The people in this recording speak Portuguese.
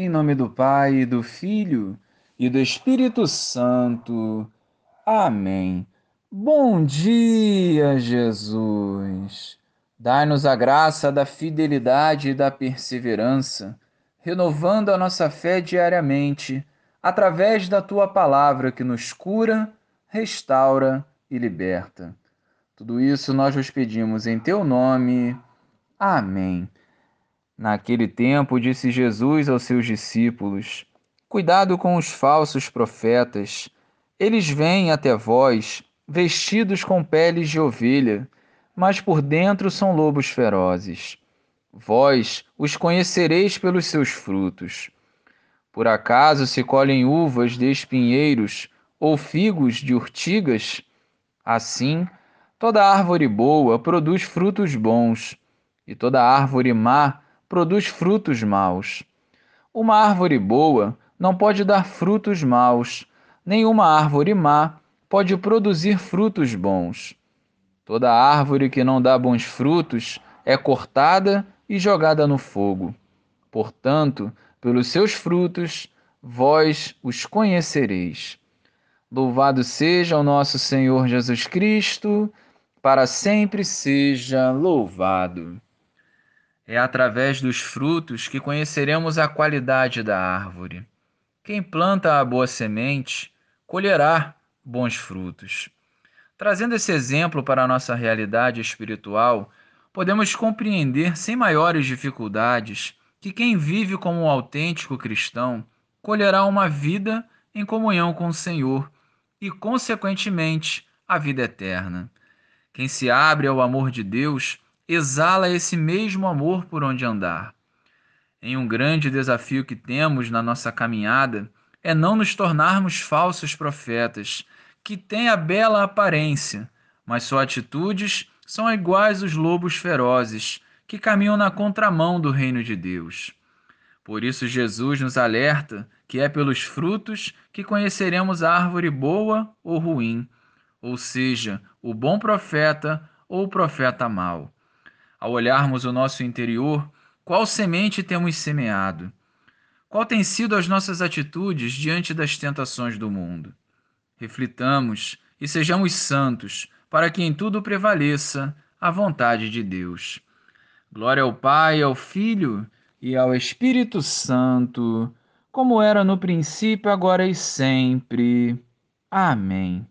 Em nome do Pai, do Filho e do Espírito Santo. Amém. Bom dia, Jesus. Dai-nos a graça da fidelidade e da perseverança, renovando a nossa fé diariamente, através da tua palavra que nos cura, restaura e liberta. Tudo isso nós vos pedimos em teu nome. Amém. Naquele tempo, disse Jesus aos seus discípulos: Cuidado com os falsos profetas. Eles vêm até vós, vestidos com peles de ovelha, mas por dentro são lobos ferozes. Vós os conhecereis pelos seus frutos. Por acaso se colhem uvas de espinheiros ou figos de urtigas? Assim, toda árvore boa produz frutos bons, e toda árvore má produz frutos maus. Uma árvore boa não pode dar frutos maus, nenhuma árvore má pode produzir frutos bons. Toda árvore que não dá bons frutos é cortada e jogada no fogo. Portanto, pelos seus frutos vós os conhecereis. Louvado seja o nosso Senhor Jesus Cristo, para sempre seja louvado. É através dos frutos que conheceremos a qualidade da árvore. Quem planta a boa semente colherá bons frutos. Trazendo esse exemplo para a nossa realidade espiritual, podemos compreender sem maiores dificuldades que quem vive como um autêntico cristão colherá uma vida em comunhão com o Senhor e, consequentemente, a vida eterna. Quem se abre ao amor de Deus exala esse mesmo amor por onde andar. Em um grande desafio que temos na nossa caminhada é não nos tornarmos falsos profetas, que têm a bela aparência, mas suas atitudes são iguais aos lobos ferozes, que caminham na contramão do reino de Deus. Por isso, Jesus nos alerta que é pelos frutos que conheceremos a árvore boa ou ruim, ou seja, o bom profeta ou o profeta mau ao olharmos o nosso interior, qual semente temos semeado? Qual tem sido as nossas atitudes diante das tentações do mundo? Reflitamos e sejamos santos, para que em tudo prevaleça a vontade de Deus. Glória ao Pai, ao Filho e ao Espírito Santo, como era no princípio, agora e sempre. Amém.